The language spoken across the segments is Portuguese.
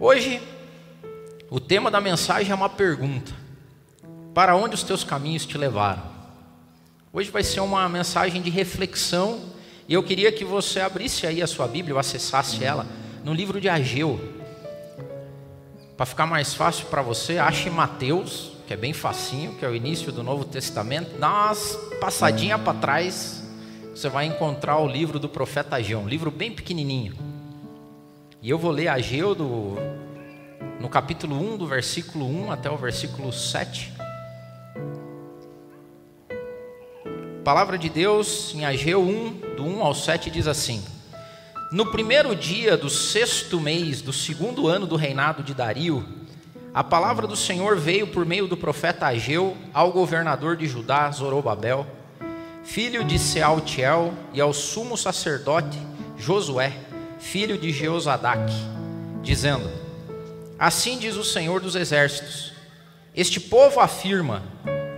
Hoje, o tema da mensagem é uma pergunta: Para onde os teus caminhos te levaram? Hoje vai ser uma mensagem de reflexão e eu queria que você abrisse aí a sua Bíblia ou acessasse ela no livro de Ageu. Para ficar mais fácil para você, ache Mateus, que é bem facinho, que é o início do Novo Testamento. Dá umas passadinha para trás, você vai encontrar o livro do profeta Ageu, um livro bem pequenininho. E eu vou ler Ageu do, no capítulo 1, do versículo 1 até o versículo 7. A palavra de Deus em Ageu 1, do 1 ao 7, diz assim: No primeiro dia do sexto mês do segundo ano do reinado de Dario, a palavra do Senhor veio por meio do profeta Ageu ao governador de Judá, Zorobabel, filho de Sealtiel, e ao sumo sacerdote Josué, filho de Jeozadaque, dizendo: Assim diz o Senhor dos Exércitos: Este povo afirma: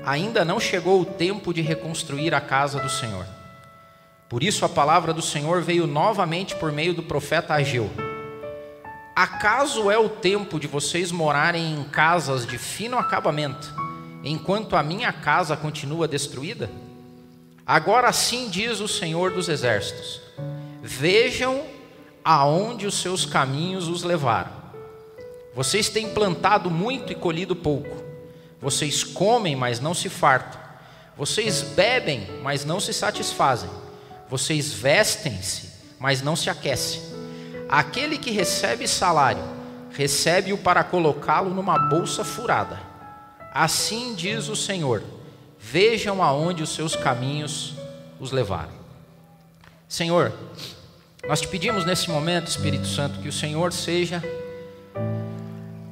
ainda não chegou o tempo de reconstruir a casa do Senhor. Por isso a palavra do Senhor veio novamente por meio do profeta Ageu. Acaso é o tempo de vocês morarem em casas de fino acabamento, enquanto a minha casa continua destruída? Agora sim diz o Senhor dos Exércitos: Vejam aonde os seus caminhos os levaram. Vocês têm plantado muito e colhido pouco. Vocês comem, mas não se fartam. Vocês bebem, mas não se satisfazem. Vocês vestem-se, mas não se aquecem. Aquele que recebe salário, recebe-o para colocá-lo numa bolsa furada. Assim diz o Senhor: Vejam aonde os seus caminhos os levaram. Senhor, nós te pedimos nesse momento, Espírito Santo, que o Senhor seja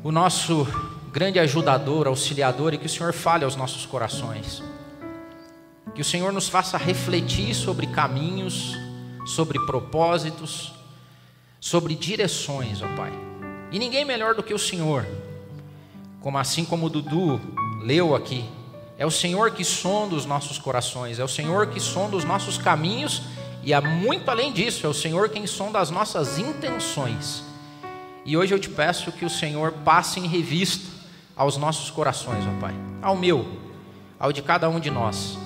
o nosso grande ajudador, auxiliador e que o Senhor fale aos nossos corações. Que o Senhor nos faça refletir sobre caminhos, sobre propósitos, sobre direções, ó Pai. E ninguém melhor do que o Senhor. Como assim como o Dudu leu aqui, é o Senhor que sonda os nossos corações, é o Senhor que sonda os nossos caminhos e é muito além disso, é o Senhor quem sonda as nossas intenções. E hoje eu te peço que o Senhor passe em revista aos nossos corações, ó Pai, ao meu, ao de cada um de nós,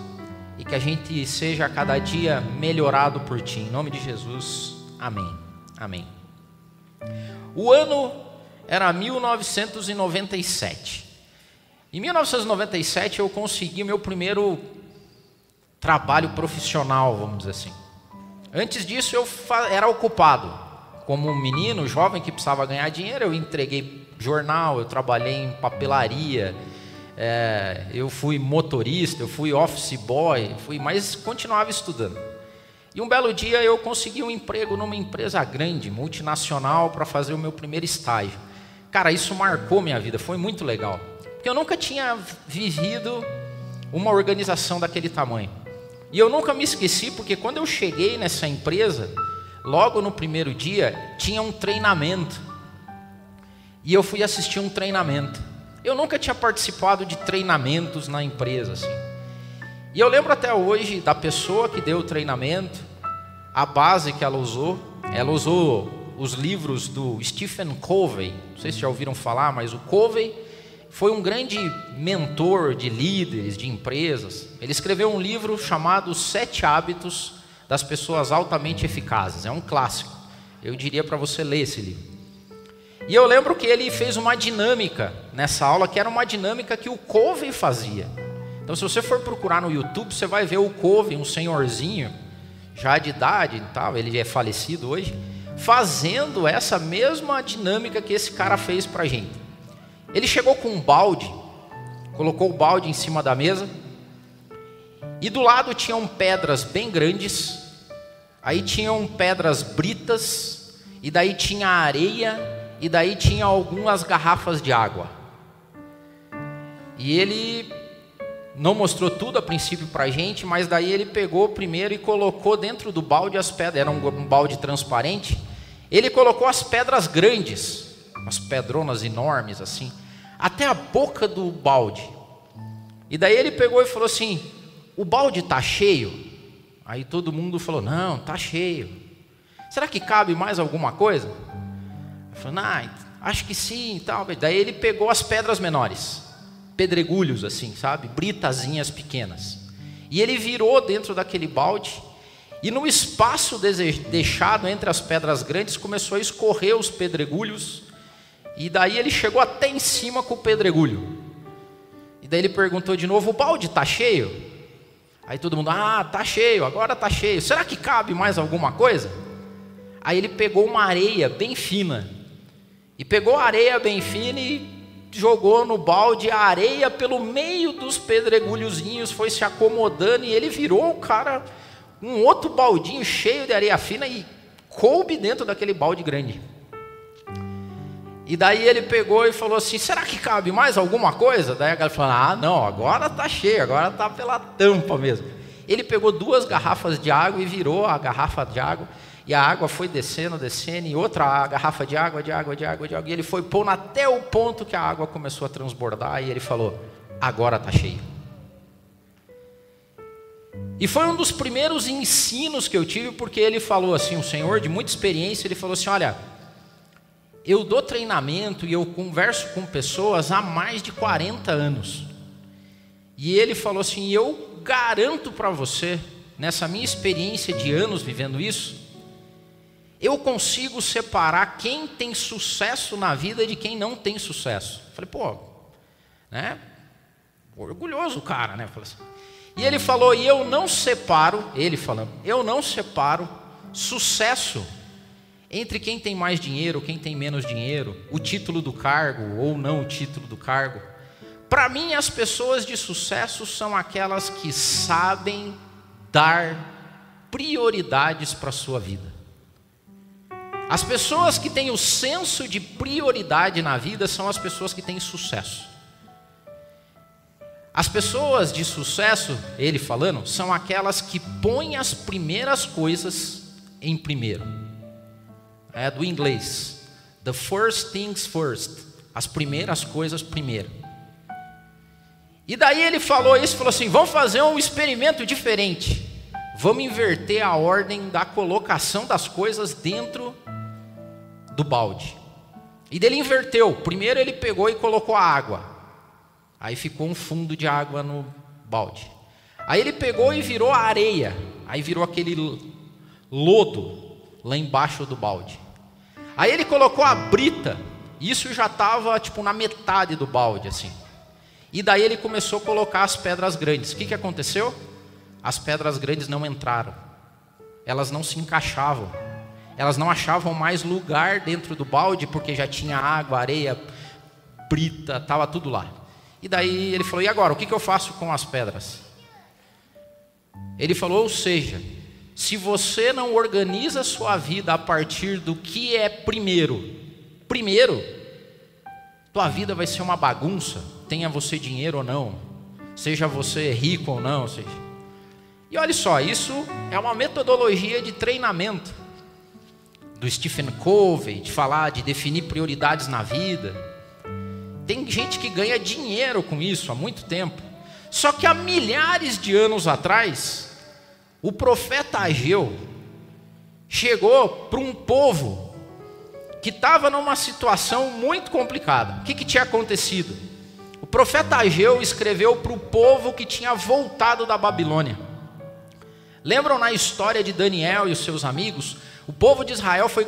e que a gente seja a cada dia melhorado por Ti, em nome de Jesus, amém. Amém. O ano era 1997. Em 1997 eu consegui meu primeiro trabalho profissional, vamos dizer assim. Antes disso eu era ocupado como um menino jovem que precisava ganhar dinheiro, eu entreguei jornal, eu trabalhei em papelaria, é, eu fui motorista, eu fui office boy, fui, mas continuava estudando. E um belo dia eu consegui um emprego numa empresa grande, multinacional, para fazer o meu primeiro estágio. Cara, isso marcou minha vida, foi muito legal. Porque eu nunca tinha vivido uma organização daquele tamanho. E eu nunca me esqueci, porque quando eu cheguei nessa empresa, logo no primeiro dia, tinha um treinamento. E eu fui assistir um treinamento. Eu nunca tinha participado de treinamentos na empresa assim. E eu lembro até hoje da pessoa que deu o treinamento, a base que ela usou. Ela usou os livros do Stephen Covey. Não sei se já ouviram falar, mas o Covey foi um grande mentor de líderes, de empresas. Ele escreveu um livro chamado Sete Hábitos das pessoas altamente eficazes. É um clássico. Eu diria para você ler esse livro. E eu lembro que ele fez uma dinâmica nessa aula, que era uma dinâmica que o Covey fazia. Então, se você for procurar no YouTube, você vai ver o Covey, um senhorzinho, já de idade e tal, ele é falecido hoje, fazendo essa mesma dinâmica que esse cara fez para gente. Ele chegou com um balde, colocou o balde em cima da mesa, e do lado tinham pedras bem grandes, Aí tinham pedras britas, e daí tinha areia, e daí tinha algumas garrafas de água. E ele não mostrou tudo a princípio para a gente, mas daí ele pegou primeiro e colocou dentro do balde as pedras, era um, balde transparente. Ele colocou as pedras grandes, umas pedronas enormes assim, até a boca do balde. E daí ele pegou e falou assim: O balde está cheio? Aí todo mundo falou: Não, tá cheio. Será que cabe mais alguma coisa? Eu falei: Não, acho que sim, tal. Daí ele pegou as pedras menores, pedregulhos assim, sabe? Britazinhas pequenas. E ele virou dentro daquele balde e no espaço deixado entre as pedras grandes começou a escorrer os pedregulhos. E daí ele chegou até em cima com o pedregulho. E daí ele perguntou de novo: "O balde está cheio?" Aí todo mundo: "Ah, tá cheio, agora tá cheio. Será que cabe mais alguma coisa?" Aí ele pegou uma areia bem fina. E pegou a areia bem fina e jogou no balde a areia pelo meio dos pedregulhozinhos, foi se acomodando e ele virou o cara um outro baldinho cheio de areia fina e coube dentro daquele balde grande. E daí ele pegou e falou assim: será que cabe mais alguma coisa? Daí a galera falou: ah, não, agora tá cheio, agora tá pela tampa mesmo. Ele pegou duas garrafas de água e virou a garrafa de água e a água foi descendo, descendo, e outra garrafa de água, de água, de água, de água. E ele foi pondo até o ponto que a água começou a transbordar. E ele falou: Agora está cheio. E foi um dos primeiros ensinos que eu tive, porque ele falou assim: um senhor de muita experiência, ele falou assim: Olha, eu dou treinamento e eu converso com pessoas há mais de 40 anos. E ele falou assim: Eu garanto para você, nessa minha experiência de anos vivendo isso, eu consigo separar quem tem sucesso na vida de quem não tem sucesso. Falei, pô, né? Orgulhoso o cara, né? Falei assim. E ele falou, e eu não separo, ele falando, eu não separo sucesso entre quem tem mais dinheiro, quem tem menos dinheiro, o título do cargo ou não o título do cargo. Para mim, as pessoas de sucesso são aquelas que sabem dar prioridades para a sua vida. As pessoas que têm o senso de prioridade na vida são as pessoas que têm sucesso. As pessoas de sucesso, ele falando, são aquelas que põem as primeiras coisas em primeiro. É do inglês. The first things first. As primeiras coisas primeiro. E daí ele falou isso, falou assim: vamos fazer um experimento diferente. Vamos inverter a ordem da colocação das coisas dentro do balde. E dele inverteu. Primeiro ele pegou e colocou a água. Aí ficou um fundo de água no balde. Aí ele pegou e virou a areia. Aí virou aquele lodo lá embaixo do balde. Aí ele colocou a brita. Isso já estava tipo na metade do balde assim. E daí ele começou a colocar as pedras grandes. O que, que aconteceu? As pedras grandes não entraram. Elas não se encaixavam. Elas não achavam mais lugar dentro do balde porque já tinha água, areia, brita, estava tudo lá. E daí ele falou: e agora? O que, que eu faço com as pedras? Ele falou: ou seja, se você não organiza a sua vida a partir do que é primeiro, primeiro, tua vida vai ser uma bagunça, tenha você dinheiro ou não, seja você rico ou não, seja. E olha só, isso é uma metodologia de treinamento do Stephen Covey, de falar, de definir prioridades na vida. Tem gente que ganha dinheiro com isso há muito tempo. Só que há milhares de anos atrás, o profeta Ageu chegou para um povo que estava numa situação muito complicada. O que, que tinha acontecido? O profeta Ageu escreveu para o povo que tinha voltado da Babilônia. Lembram na história de Daniel e os seus amigos? O povo de Israel foi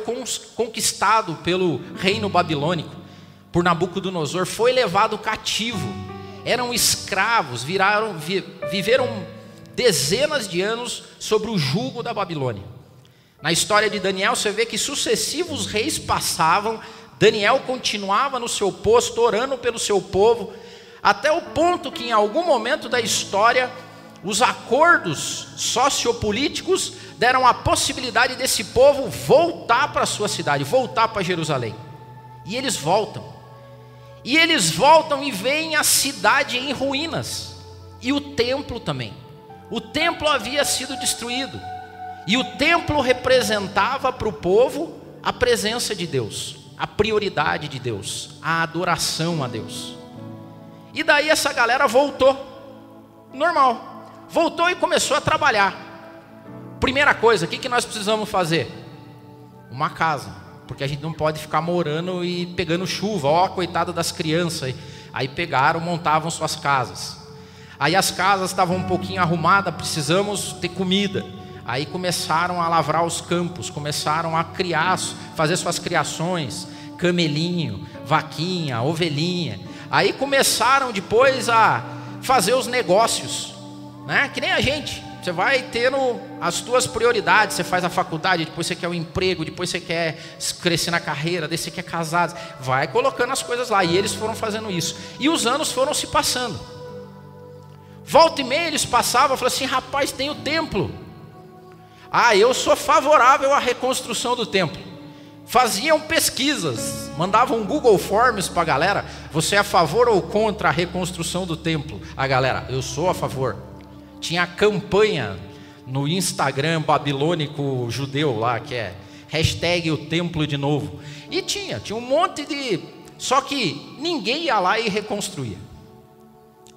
conquistado pelo reino babilônico, por Nabucodonosor, foi levado cativo, eram escravos, viraram, viveram dezenas de anos sobre o jugo da Babilônia. Na história de Daniel, você vê que sucessivos reis passavam, Daniel continuava no seu posto, orando pelo seu povo, até o ponto que em algum momento da história, os acordos sociopolíticos deram a possibilidade desse povo voltar para a sua cidade, voltar para Jerusalém. E eles voltam. E eles voltam e veem a cidade em ruínas. E o templo também. O templo havia sido destruído. E o templo representava para o povo a presença de Deus, a prioridade de Deus, a adoração a Deus. E daí essa galera voltou. Normal. Voltou e começou a trabalhar. Primeira coisa, o que, que nós precisamos fazer? Uma casa. porque a gente não pode ficar morando e pegando chuva. Ó, coitada das crianças. Aí pegaram, montavam suas casas. Aí as casas estavam um pouquinho arrumadas, precisamos ter comida. Aí começaram a lavrar os campos, começaram a criar, fazer suas criações, camelinho, vaquinha, ovelhinha. Aí começaram depois a fazer os negócios, né? Que nem a gente. Você vai tendo as suas prioridades, você faz a faculdade, depois você quer o um emprego, depois você quer crescer na carreira, depois você quer casar, vai colocando as coisas lá. E eles foram fazendo isso. E os anos foram se passando. Volta e meia eles passavam, falavam assim: rapaz, tem o templo. Ah, eu sou favorável à reconstrução do templo. Faziam pesquisas, mandavam Google Forms para a galera. Você é a favor ou contra a reconstrução do templo? A galera, eu sou a favor. Tinha campanha no Instagram babilônico judeu lá, que é hashtag o templo de novo. E tinha, tinha um monte de. Só que ninguém ia lá e reconstruía.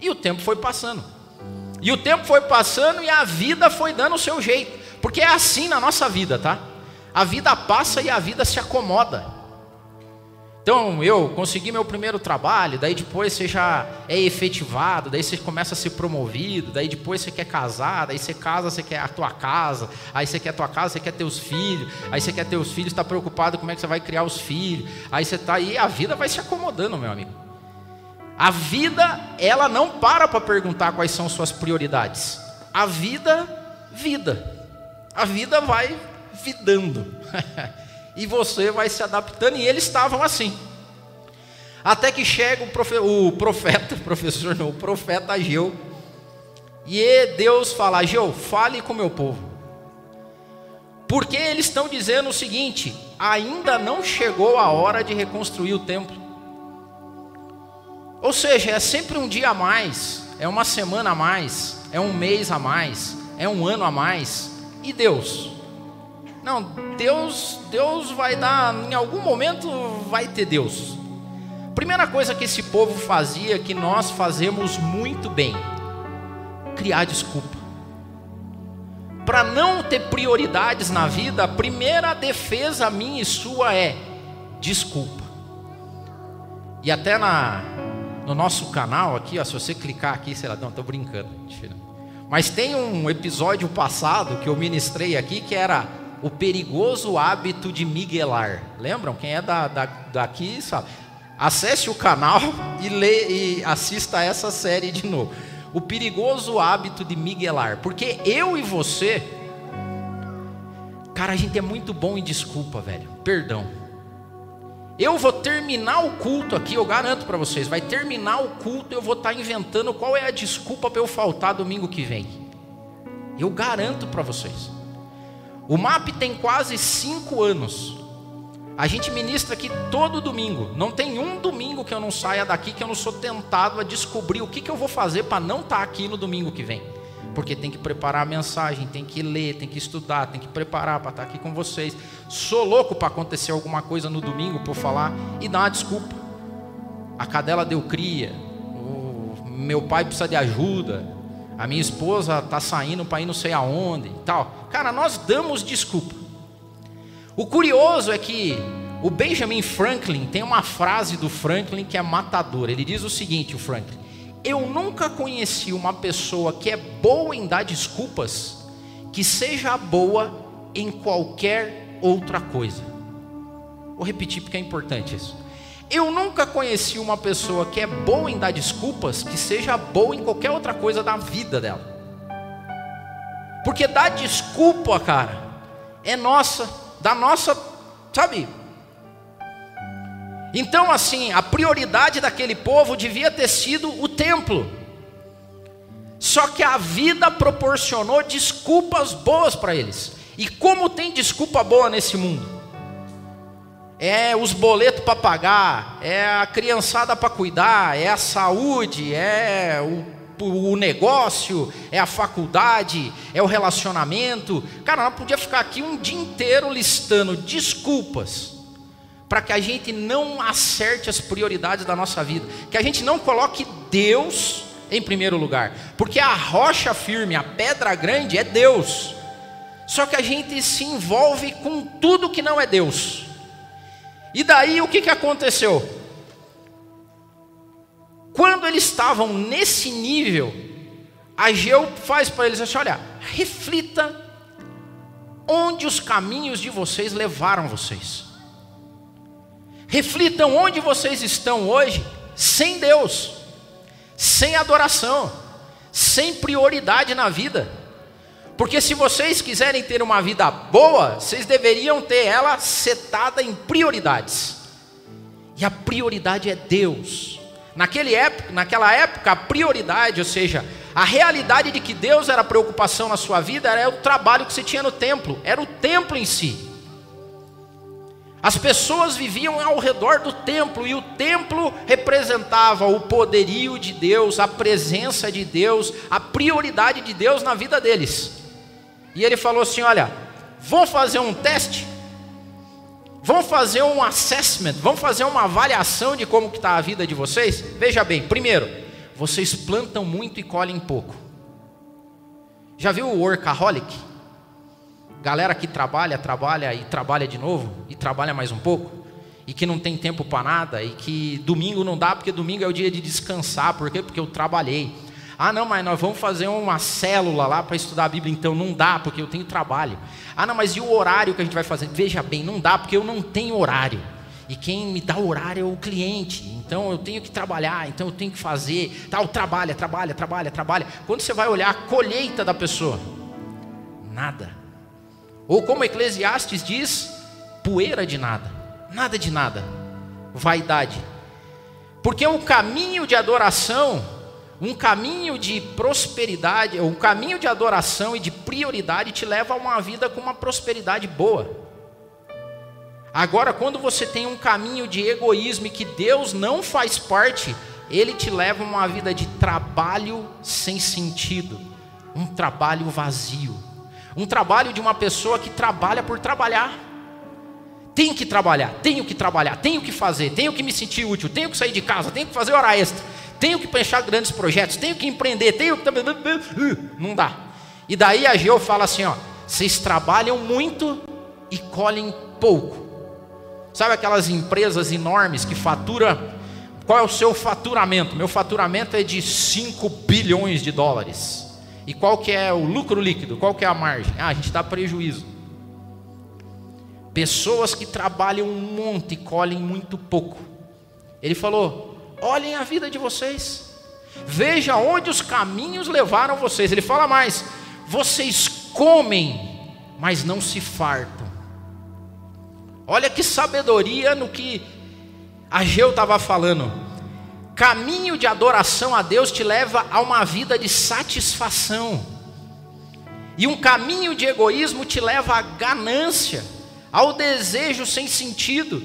E o tempo foi passando. E o tempo foi passando e a vida foi dando o seu jeito. Porque é assim na nossa vida, tá? A vida passa e a vida se acomoda. Então eu consegui meu primeiro trabalho, daí depois você já é efetivado, daí você começa a ser promovido, daí depois você quer casar, daí você casa, você quer a tua casa, aí você quer a tua casa, você quer teus filhos, aí você quer teus filhos, está preocupado como é que você vai criar os filhos, aí você está aí, a vida vai se acomodando, meu amigo. A vida, ela não para para perguntar quais são suas prioridades. A vida, vida. A vida vai vidando. e você vai se adaptando, e eles estavam assim. Até que chega o, profe, o profeta, professor não, o profeta Ageu, e Deus fala: Ageu, fale com o meu povo. Porque eles estão dizendo o seguinte: ainda não chegou a hora de reconstruir o templo. Ou seja, é sempre um dia a mais, é uma semana a mais, é um mês a mais, é um ano a mais. E Deus? Não, Deus, Deus vai dar, em algum momento vai ter Deus. Primeira coisa que esse povo fazia, que nós fazemos muito bem, criar desculpa. Para não ter prioridades na vida, a primeira defesa minha e sua é desculpa. E até na, no nosso canal aqui, ó, se você clicar aqui, sei lá, não, estou brincando, mentira. Mas tem um episódio passado que eu ministrei aqui que era o perigoso hábito de miguelar. Lembram? Quem é da, da, daqui sabe. Acesse o canal e, lê, e assista essa série de novo. O perigoso hábito de miguelar. Porque eu e você, cara, a gente é muito bom em desculpa, velho. Perdão. Eu vou terminar o culto aqui, eu garanto para vocês, vai terminar o culto, eu vou estar tá inventando qual é a desculpa para eu faltar domingo que vem. Eu garanto para vocês. O MAP tem quase cinco anos. A gente ministra aqui todo domingo. Não tem um domingo que eu não saia daqui que eu não sou tentado a descobrir o que, que eu vou fazer para não estar tá aqui no domingo que vem. Porque tem que preparar a mensagem, tem que ler, tem que estudar, tem que preparar para estar tá aqui com vocês. Sou louco para acontecer alguma coisa no domingo eu falar e dar uma desculpa. A cadela deu cria, meu pai precisa de ajuda, a minha esposa está saindo para ir não sei aonde e tal. Cara, nós damos desculpa. O curioso é que o Benjamin Franklin tem uma frase do Franklin que é matadora. Ele diz o seguinte: o Franklin, eu nunca conheci uma pessoa que é boa em dar desculpas que seja boa em qualquer outra coisa. Vou repetir porque é importante isso. Eu nunca conheci uma pessoa que é boa em dar desculpas que seja boa em qualquer outra coisa da vida dela. Porque dar desculpa, cara, é nossa, da nossa, sabe? Então, assim, a prioridade daquele povo devia ter sido o templo. Só que a vida proporcionou desculpas boas para eles. E como tem desculpa boa nesse mundo? é os boletos para pagar, é a criançada para cuidar, é a saúde, é o, o, negócio, é a faculdade, é o relacionamento. Cara, nós podia ficar aqui um dia inteiro listando desculpas para que a gente não acerte as prioridades da nossa vida, que a gente não coloque Deus em primeiro lugar, porque a rocha firme, a pedra grande é Deus. Só que a gente se envolve com tudo que não é Deus. E daí o que, que aconteceu? Quando eles estavam nesse nível, Ageu faz para eles assim: olha, reflita onde os caminhos de vocês levaram vocês. Reflitam onde vocês estão hoje sem Deus, sem adoração, sem prioridade na vida. Porque se vocês quiserem ter uma vida boa, vocês deveriam ter ela setada em prioridades. E a prioridade é Deus. Naquele época, naquela época, a prioridade, ou seja, a realidade de que Deus era preocupação na sua vida era o trabalho que você tinha no templo, era o templo em si. As pessoas viviam ao redor do templo e o templo representava o poderio de Deus, a presença de Deus, a prioridade de Deus na vida deles. E ele falou assim: Olha, vamos fazer um teste, vamos fazer um assessment, vamos fazer uma avaliação de como está a vida de vocês. Veja bem, primeiro, vocês plantam muito e colhem pouco. Já viu o workaholic? Galera que trabalha, trabalha e trabalha de novo, e trabalha mais um pouco, e que não tem tempo para nada, e que domingo não dá, porque domingo é o dia de descansar, por quê? Porque eu trabalhei. Ah, não, mas nós vamos fazer uma célula lá para estudar a Bíblia, então não dá, porque eu tenho trabalho. Ah, não, mas e o horário que a gente vai fazer? Veja bem, não dá, porque eu não tenho horário. E quem me dá horário é o cliente. Então eu tenho que trabalhar, então eu tenho que fazer. Tal, trabalha, trabalha, trabalha, trabalha. Quando você vai olhar a colheita da pessoa, nada. Ou como Eclesiastes diz, poeira de nada, nada de nada, vaidade. Porque um caminho de adoração, um caminho de prosperidade, um caminho de adoração e de prioridade te leva a uma vida com uma prosperidade boa. Agora, quando você tem um caminho de egoísmo e que Deus não faz parte, ele te leva a uma vida de trabalho sem sentido, um trabalho vazio. Um trabalho de uma pessoa que trabalha por trabalhar. Tenho que trabalhar, tenho que trabalhar, tenho que fazer, tenho que me sentir útil, tenho que sair de casa, tenho que fazer hora extra, tenho que pensar grandes projetos, tenho que empreender, tenho que. Não dá. E daí a Geo fala assim: ó, vocês trabalham muito e colhem pouco. Sabe aquelas empresas enormes que fatura. Qual é o seu faturamento? Meu faturamento é de 5 bilhões de dólares. E qual que é o lucro líquido? Qual que é a margem? Ah, a gente dá prejuízo. Pessoas que trabalham um monte e colhem muito pouco. Ele falou: olhem a vida de vocês. Veja onde os caminhos levaram vocês. Ele fala mais: vocês comem, mas não se fartam. Olha que sabedoria no que Ageu estava falando. Caminho de adoração a Deus te leva a uma vida de satisfação. E um caminho de egoísmo te leva à ganância, ao desejo sem sentido.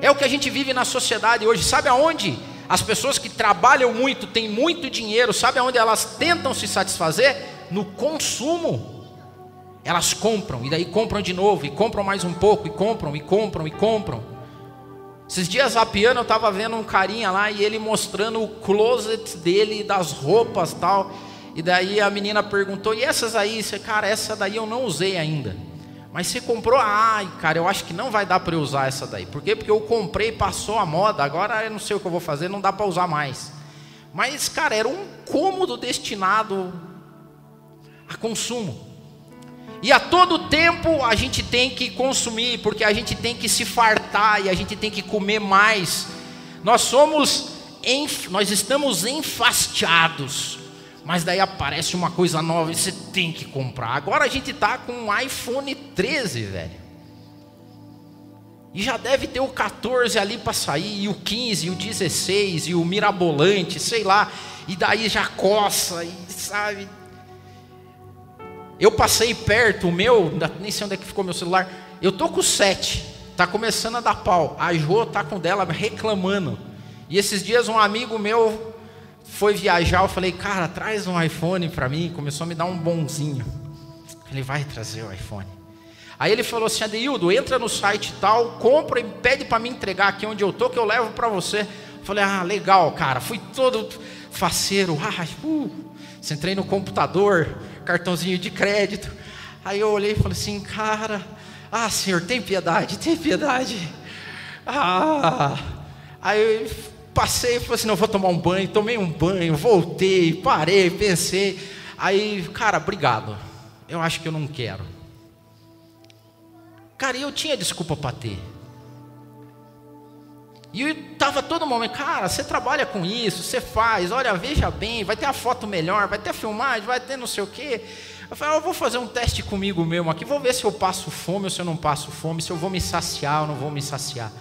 É o que a gente vive na sociedade hoje. Sabe aonde as pessoas que trabalham muito, têm muito dinheiro, sabe aonde elas tentam se satisfazer? No consumo. Elas compram, e daí compram de novo, e compram mais um pouco, e compram, e compram, e compram. Esses dias a piano eu estava vendo um carinha lá e ele mostrando o closet dele, das roupas tal. E daí a menina perguntou: E essas aí? Você, cara, essa daí eu não usei ainda. Mas você comprou? Ai, cara, eu acho que não vai dar para usar essa daí. Por quê? Porque eu comprei, passou a moda, agora eu não sei o que eu vou fazer, não dá para usar mais. Mas, cara, era um cômodo destinado a consumo. E a todo tempo a gente tem que consumir, porque a gente tem que se fartar e a gente tem que comer mais. Nós somos, nós estamos enfastiados. Mas daí aparece uma coisa nova e você tem que comprar. Agora a gente está com um iPhone 13, velho. E já deve ter o 14 ali para sair, e o 15, e o 16, e o mirabolante, sei lá. E daí já coça, e sabe, eu passei perto, o meu, nem sei onde é que ficou meu celular. Eu tô com 7, tá começando a dar pau. A Jo tá com dela reclamando. E esses dias um amigo meu foi viajar, eu falei, cara, traz um iPhone para mim. Começou a me dar um bonzinho. Ele vai trazer o iPhone. Aí ele falou assim, Adeildo, entra no site tal, compra e pede para me entregar aqui onde eu tô, que eu levo para você. Eu falei, ah, legal, cara. Fui todo faceiro. Ah, uh. Entrei no computador, cartãozinho de crédito. Aí eu olhei e falei assim, cara, ah Senhor, tem piedade, tem piedade. Ah, aí eu passei e falei assim: não, vou tomar um banho. Tomei um banho, voltei, parei, pensei. Aí, cara, obrigado. Eu acho que eu não quero. Cara, eu tinha desculpa para ter. E estava todo momento, cara, você trabalha com isso, você faz, olha, veja bem, vai ter a foto melhor, vai ter a filmagem, vai ter não sei o quê. Eu falei, ah, eu vou fazer um teste comigo mesmo aqui, vou ver se eu passo fome ou se eu não passo fome, se eu vou me saciar ou não vou me saciar.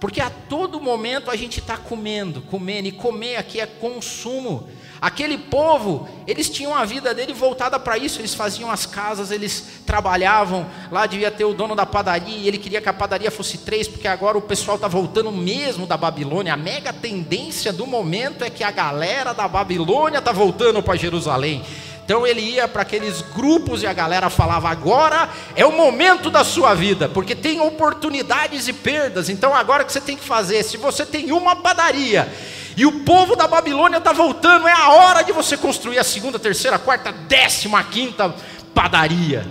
Porque a todo momento a gente está comendo, comendo, e comer aqui é consumo. Aquele povo, eles tinham a vida dele voltada para isso, eles faziam as casas, eles trabalhavam, lá devia ter o dono da padaria, e ele queria que a padaria fosse três, porque agora o pessoal está voltando mesmo da Babilônia. A mega tendência do momento é que a galera da Babilônia está voltando para Jerusalém. Então ele ia para aqueles grupos e a galera falava: agora é o momento da sua vida, porque tem oportunidades e perdas. Então agora o que você tem que fazer? Se você tem uma padaria e o povo da Babilônia está voltando, é a hora de você construir a segunda, terceira, quarta, décima, quinta padaria.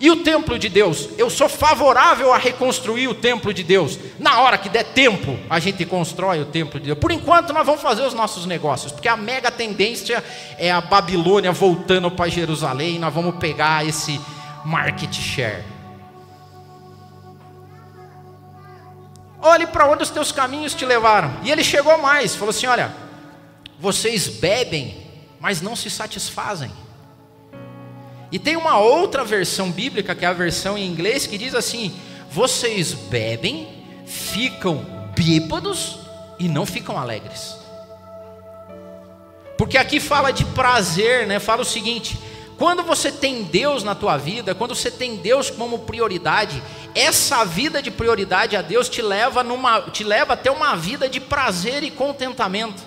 E o templo de Deus? Eu sou favorável a reconstruir o templo de Deus. Na hora que der tempo, a gente constrói o templo de Deus. Por enquanto, nós vamos fazer os nossos negócios, porque a mega tendência é a Babilônia voltando para Jerusalém. Nós vamos pegar esse market share. Olhe para onde os teus caminhos te levaram. E ele chegou mais, falou assim: Olha, vocês bebem, mas não se satisfazem. E tem uma outra versão bíblica, que é a versão em inglês, que diz assim: vocês bebem, ficam bêbados e não ficam alegres. Porque aqui fala de prazer, né? Fala o seguinte: quando você tem Deus na tua vida, quando você tem Deus como prioridade, essa vida de prioridade a Deus te leva numa, te leva até uma vida de prazer e contentamento.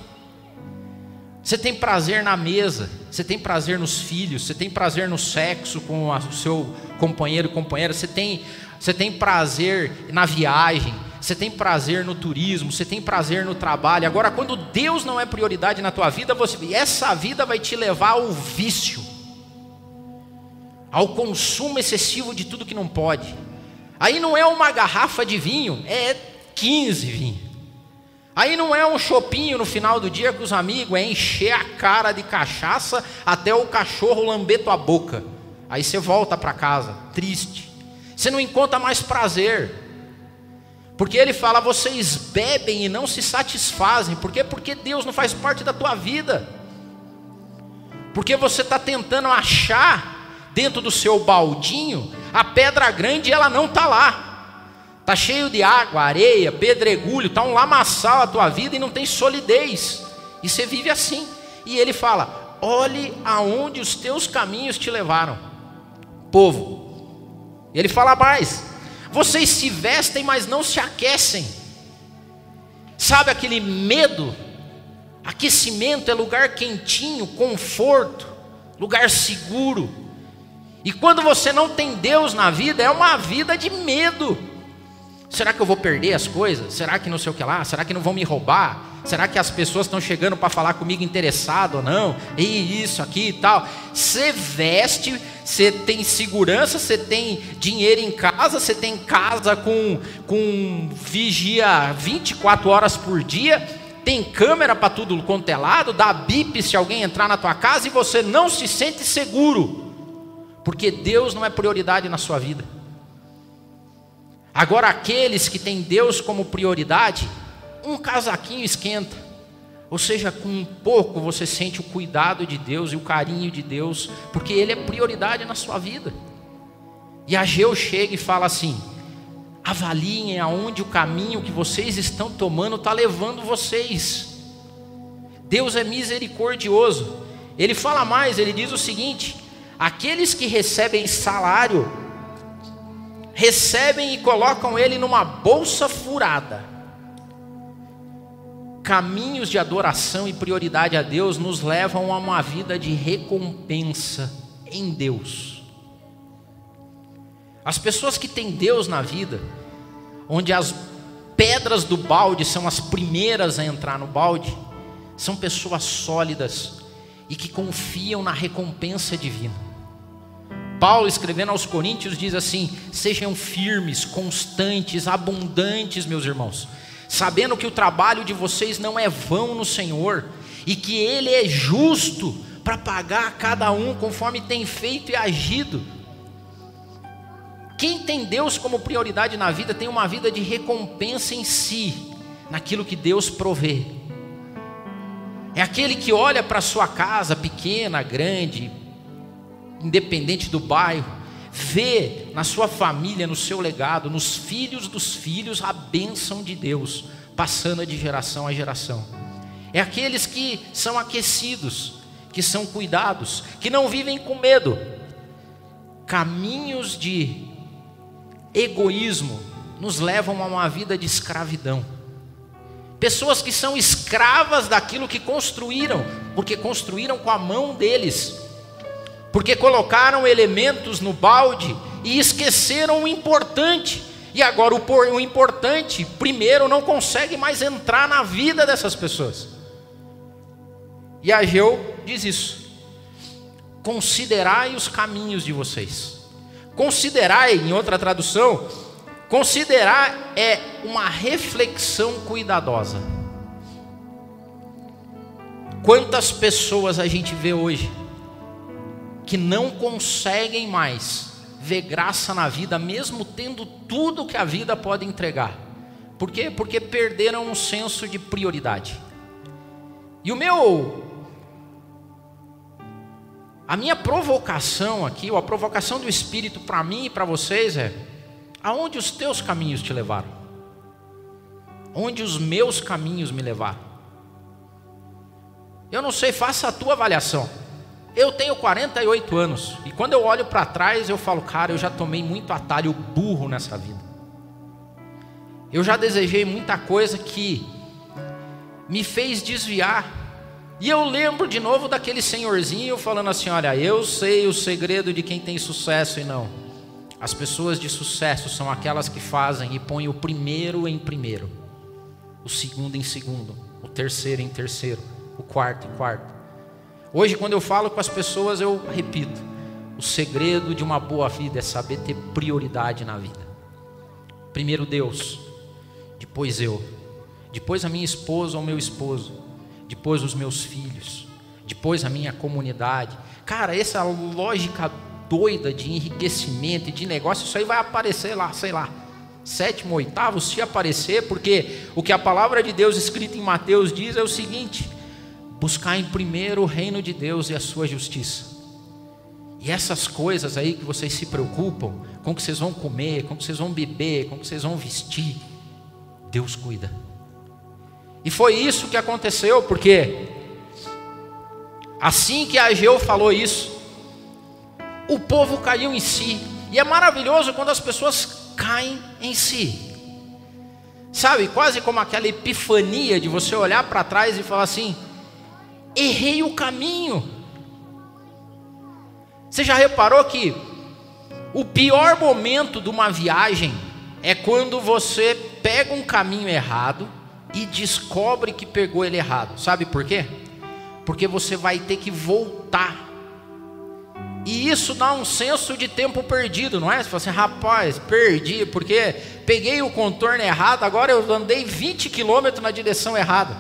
Você tem prazer na mesa, você tem prazer nos filhos, você tem prazer no sexo com o seu companheiro, companheira, você tem, você tem prazer na viagem, você tem prazer no turismo, você tem prazer no trabalho. Agora, quando Deus não é prioridade na tua vida, você, essa vida vai te levar ao vício, ao consumo excessivo de tudo que não pode. Aí não é uma garrafa de vinho, é 15 vinhos. Aí não é um chopinho no final do dia com os amigos, é encher a cara de cachaça até o cachorro lamber tua boca. Aí você volta para casa, triste. Você não encontra mais prazer. Porque ele fala, vocês bebem e não se satisfazem. Por quê? Porque Deus não faz parte da tua vida. Porque você está tentando achar dentro do seu baldinho a pedra grande ela não está lá. Está cheio de água, areia, pedregulho, está um lamaçal a tua vida e não tem solidez. E você vive assim. E ele fala: olhe aonde os teus caminhos te levaram, povo. Ele fala mais: vocês se vestem, mas não se aquecem. Sabe aquele medo? Aquecimento é lugar quentinho, conforto, lugar seguro. E quando você não tem Deus na vida, é uma vida de medo. Será que eu vou perder as coisas? Será que não sei o que lá? Será que não vão me roubar? Será que as pessoas estão chegando para falar comigo interessado ou não? E isso aqui e tal. Você veste, você tem segurança, você tem dinheiro em casa, você tem casa com, com vigia 24 horas por dia, tem câmera para tudo quanto é lado, dá bip se alguém entrar na tua casa e você não se sente seguro, porque Deus não é prioridade na sua vida. Agora, aqueles que têm Deus como prioridade, um casaquinho esquenta. Ou seja, com um pouco você sente o cuidado de Deus e o carinho de Deus, porque Ele é prioridade na sua vida. E Ageu chega e fala assim: avaliem aonde o caminho que vocês estão tomando está levando vocês. Deus é misericordioso. Ele fala mais, ele diz o seguinte: aqueles que recebem salário recebem e colocam ele numa bolsa furada. Caminhos de adoração e prioridade a Deus nos levam a uma vida de recompensa em Deus. As pessoas que têm Deus na vida, onde as pedras do balde são as primeiras a entrar no balde, são pessoas sólidas e que confiam na recompensa divina. Paulo, escrevendo aos Coríntios, diz assim: Sejam firmes, constantes, abundantes, meus irmãos, sabendo que o trabalho de vocês não é vão no Senhor e que Ele é justo para pagar a cada um conforme tem feito e agido. Quem tem Deus como prioridade na vida tem uma vida de recompensa em si, naquilo que Deus provê. É aquele que olha para sua casa, pequena, grande, independente do bairro, vê na sua família, no seu legado, nos filhos dos filhos, a bênção de Deus, passando de geração a geração. É aqueles que são aquecidos, que são cuidados, que não vivem com medo. Caminhos de egoísmo nos levam a uma vida de escravidão. Pessoas que são escravas daquilo que construíram, porque construíram com a mão deles, porque colocaram elementos no balde e esqueceram o importante. E agora o, importante, primeiro, não consegue mais entrar na vida dessas pessoas. E Ageu diz isso: considerai os caminhos de vocês. Considerai, em outra tradução, considerar é uma reflexão cuidadosa. Quantas pessoas a gente vê hoje que não conseguem mais ver graça na vida, mesmo tendo tudo que a vida pode entregar? Por quê? Porque perderam um senso de prioridade. E o meu a minha provocação aqui, ou a provocação do Espírito para mim e para vocês é: aonde os teus caminhos te levaram? Onde os meus caminhos me levaram? Eu não sei, faça a tua avaliação. Eu tenho 48 anos e quando eu olho para trás eu falo, cara, eu já tomei muito atalho burro nessa vida. Eu já desejei muita coisa que me fez desviar e eu lembro de novo daquele senhorzinho falando assim: Olha, eu sei o segredo de quem tem sucesso e não. As pessoas de sucesso são aquelas que fazem e põem o primeiro em primeiro, o segundo em segundo, o terceiro em terceiro, o quarto em quarto. Hoje, quando eu falo com as pessoas, eu repito: o segredo de uma boa vida é saber ter prioridade na vida. Primeiro Deus, depois eu, depois a minha esposa ou meu esposo depois os meus filhos, depois a minha comunidade. Cara, essa lógica doida de enriquecimento e de negócio, isso aí vai aparecer lá, sei lá, sétimo, oitavo, se aparecer, porque o que a palavra de Deus escrita em Mateus diz é o seguinte: buscar em primeiro o reino de Deus e a sua justiça. E essas coisas aí que vocês se preocupam, com o que vocês vão comer, com o que vocês vão beber, com o que vocês vão vestir, Deus cuida. E foi isso que aconteceu, porque assim que Ageu falou isso, o povo caiu em si. E é maravilhoso quando as pessoas caem em si. Sabe, quase como aquela epifania de você olhar para trás e falar assim: errei o caminho. Você já reparou que o pior momento de uma viagem é quando você pega um caminho errado e descobre que pegou ele errado. Sabe por quê? Porque você vai ter que voltar. E isso dá um senso de tempo perdido, não é? Você fala assim, rapaz, perdi, porque peguei o contorno errado, agora eu andei 20 quilômetros na direção errada.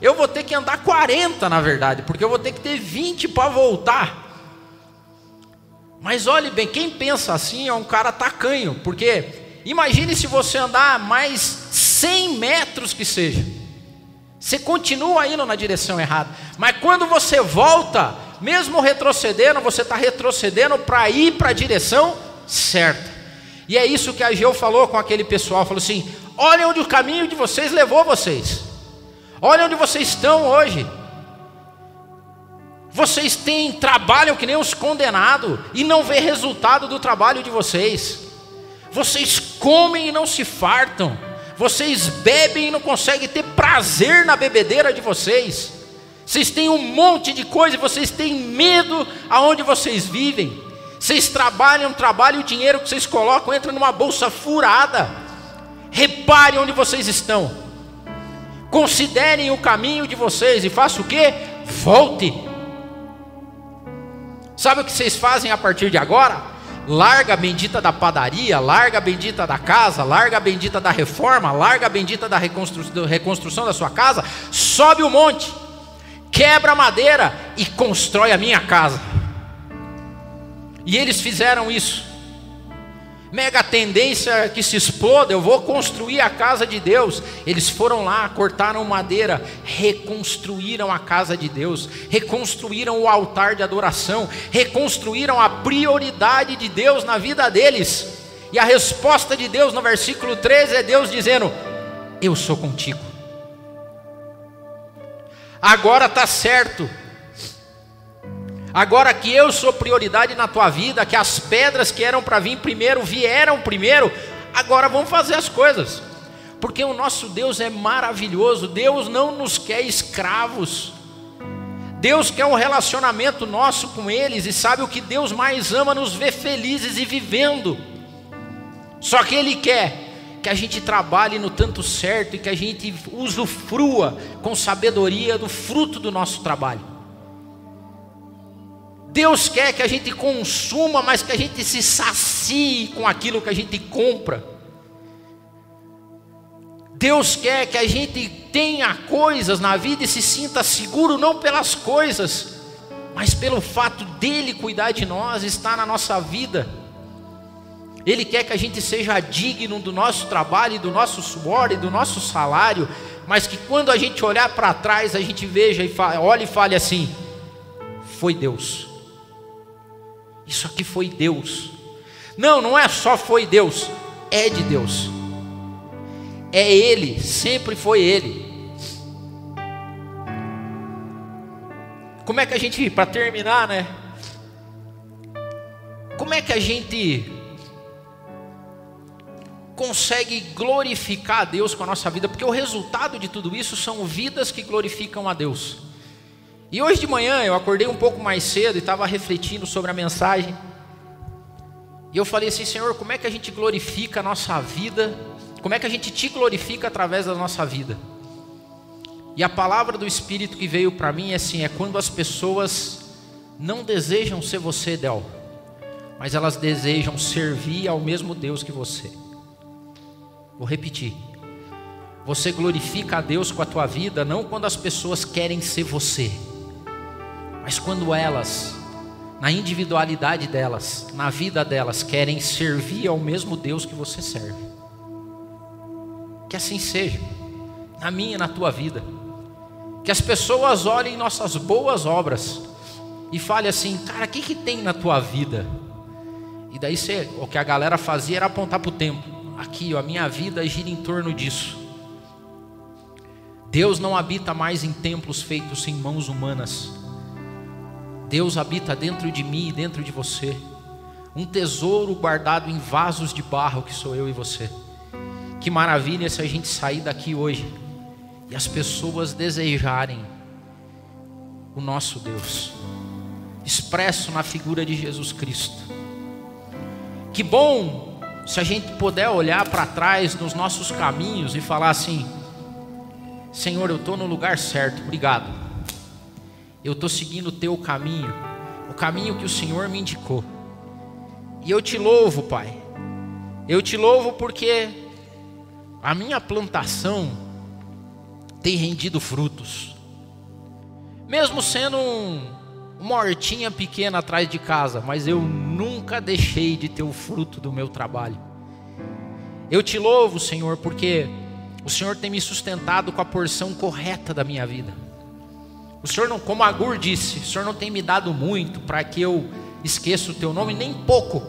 Eu vou ter que andar 40, na verdade, porque eu vou ter que ter 20 para voltar. Mas olhe bem, quem pensa assim é um cara tacanho, porque imagine se você andar mais 100 metros que seja, você continua indo na direção errada, mas quando você volta, mesmo retrocedendo, você está retrocedendo para ir para a direção certa. E é isso que a Geu falou com aquele pessoal: falou assim, olha onde o caminho de vocês levou vocês, olha onde vocês estão hoje. Vocês têm trabalham que nem os condenados e não vê resultado do trabalho de vocês. Vocês comem e não se fartam vocês bebem e não conseguem ter prazer na bebedeira de vocês. Vocês têm um monte de coisa vocês têm medo aonde vocês vivem. Vocês trabalham, trabalham, o dinheiro que vocês colocam entra numa bolsa furada. Reparem onde vocês estão. Considerem o caminho de vocês e façam o que? Volte. Sabe o que vocês fazem a partir de agora? larga a bendita da padaria, larga a bendita da casa, larga a bendita da reforma, larga a bendita da reconstru reconstrução da sua casa, sobe o monte, quebra a madeira e constrói a minha casa. E eles fizeram isso mega tendência que se exploda, eu vou construir a casa de Deus. Eles foram lá, cortaram madeira, reconstruíram a casa de Deus, reconstruíram o altar de adoração, reconstruíram a prioridade de Deus na vida deles. E a resposta de Deus no versículo 13 é Deus dizendo: Eu sou contigo. Agora está certo, Agora que eu sou prioridade na tua vida, que as pedras que eram para vir primeiro vieram primeiro, agora vamos fazer as coisas. Porque o nosso Deus é maravilhoso, Deus não nos quer escravos. Deus quer um relacionamento nosso com eles e sabe o que Deus mais ama nos ver felizes e vivendo. Só que ele quer que a gente trabalhe no tanto certo e que a gente usufrua com sabedoria do fruto do nosso trabalho. Deus quer que a gente consuma, mas que a gente se sacie com aquilo que a gente compra. Deus quer que a gente tenha coisas na vida e se sinta seguro não pelas coisas, mas pelo fato dele cuidar de nós, estar na nossa vida. Ele quer que a gente seja digno do nosso trabalho, do nosso suor e do nosso salário, mas que quando a gente olhar para trás, a gente veja e olhe e fale assim: foi Deus. Isso aqui foi Deus. Não, não é só foi Deus, é de Deus. É Ele, sempre foi Ele. Como é que a gente, para terminar, né? Como é que a gente consegue glorificar a Deus com a nossa vida? Porque o resultado de tudo isso são vidas que glorificam a Deus. E hoje de manhã eu acordei um pouco mais cedo e estava refletindo sobre a mensagem. E eu falei assim, Senhor, como é que a gente glorifica a nossa vida? Como é que a gente te glorifica através da nossa vida? E a palavra do Espírito que veio para mim é assim: é quando as pessoas não desejam ser você, Del, mas elas desejam servir ao mesmo Deus que você. Vou repetir. Você glorifica a Deus com a tua vida não quando as pessoas querem ser você mas quando elas, na individualidade delas, na vida delas, querem servir ao mesmo Deus que você serve, que assim seja, na minha e na tua vida, que as pessoas olhem nossas boas obras e falem assim, cara, o que, que tem na tua vida? E daí você, o que a galera fazia era apontar para o templo. Aqui, ó, a minha vida gira em torno disso. Deus não habita mais em templos feitos em mãos humanas. Deus habita dentro de mim e dentro de você. Um tesouro guardado em vasos de barro que sou eu e você. Que maravilha se a gente sair daqui hoje e as pessoas desejarem o nosso Deus, expresso na figura de Jesus Cristo. Que bom se a gente puder olhar para trás nos nossos caminhos e falar assim: Senhor, eu estou no lugar certo, obrigado eu estou seguindo o teu caminho, o caminho que o Senhor me indicou. E eu te louvo, Pai. Eu te louvo porque a minha plantação tem rendido frutos. Mesmo sendo um, uma hortinha pequena atrás de casa, mas eu nunca deixei de ter o fruto do meu trabalho. Eu te louvo, Senhor, porque o Senhor tem me sustentado com a porção correta da minha vida. O Senhor não, como Agur disse, o Senhor não tem me dado muito para que eu esqueça o teu nome, nem pouco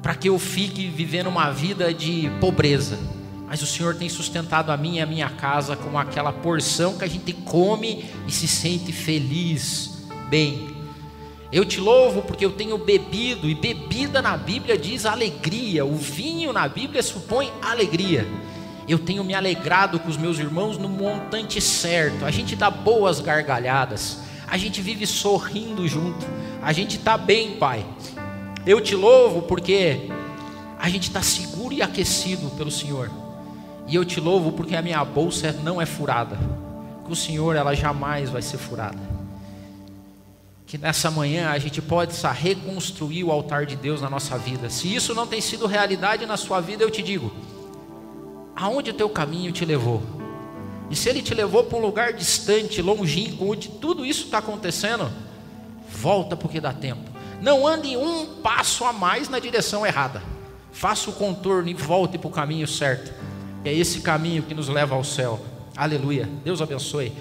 para que eu fique vivendo uma vida de pobreza. Mas o Senhor tem sustentado a mim e a minha casa com aquela porção que a gente come e se sente feliz, bem. Eu te louvo porque eu tenho bebido, e bebida na Bíblia diz alegria, o vinho na Bíblia supõe alegria eu tenho me alegrado com os meus irmãos no montante certo. A gente dá boas gargalhadas, a gente vive sorrindo junto, a gente está bem, Pai. Eu te louvo porque a gente está seguro e aquecido pelo Senhor. E eu te louvo porque a minha bolsa não é furada. Com o Senhor ela jamais vai ser furada. que nessa manhã a gente possa reconstruir o altar de Deus na nossa vida. Se isso não tem sido realidade na sua vida, eu te digo: aonde o teu caminho te levou? E se ele te levou para um lugar distante, longínquo, onde tudo isso está acontecendo, volta porque dá tempo. Não ande um passo a mais na direção errada. Faça o contorno e volte para o caminho certo. É esse caminho que nos leva ao céu. Aleluia. Deus abençoe.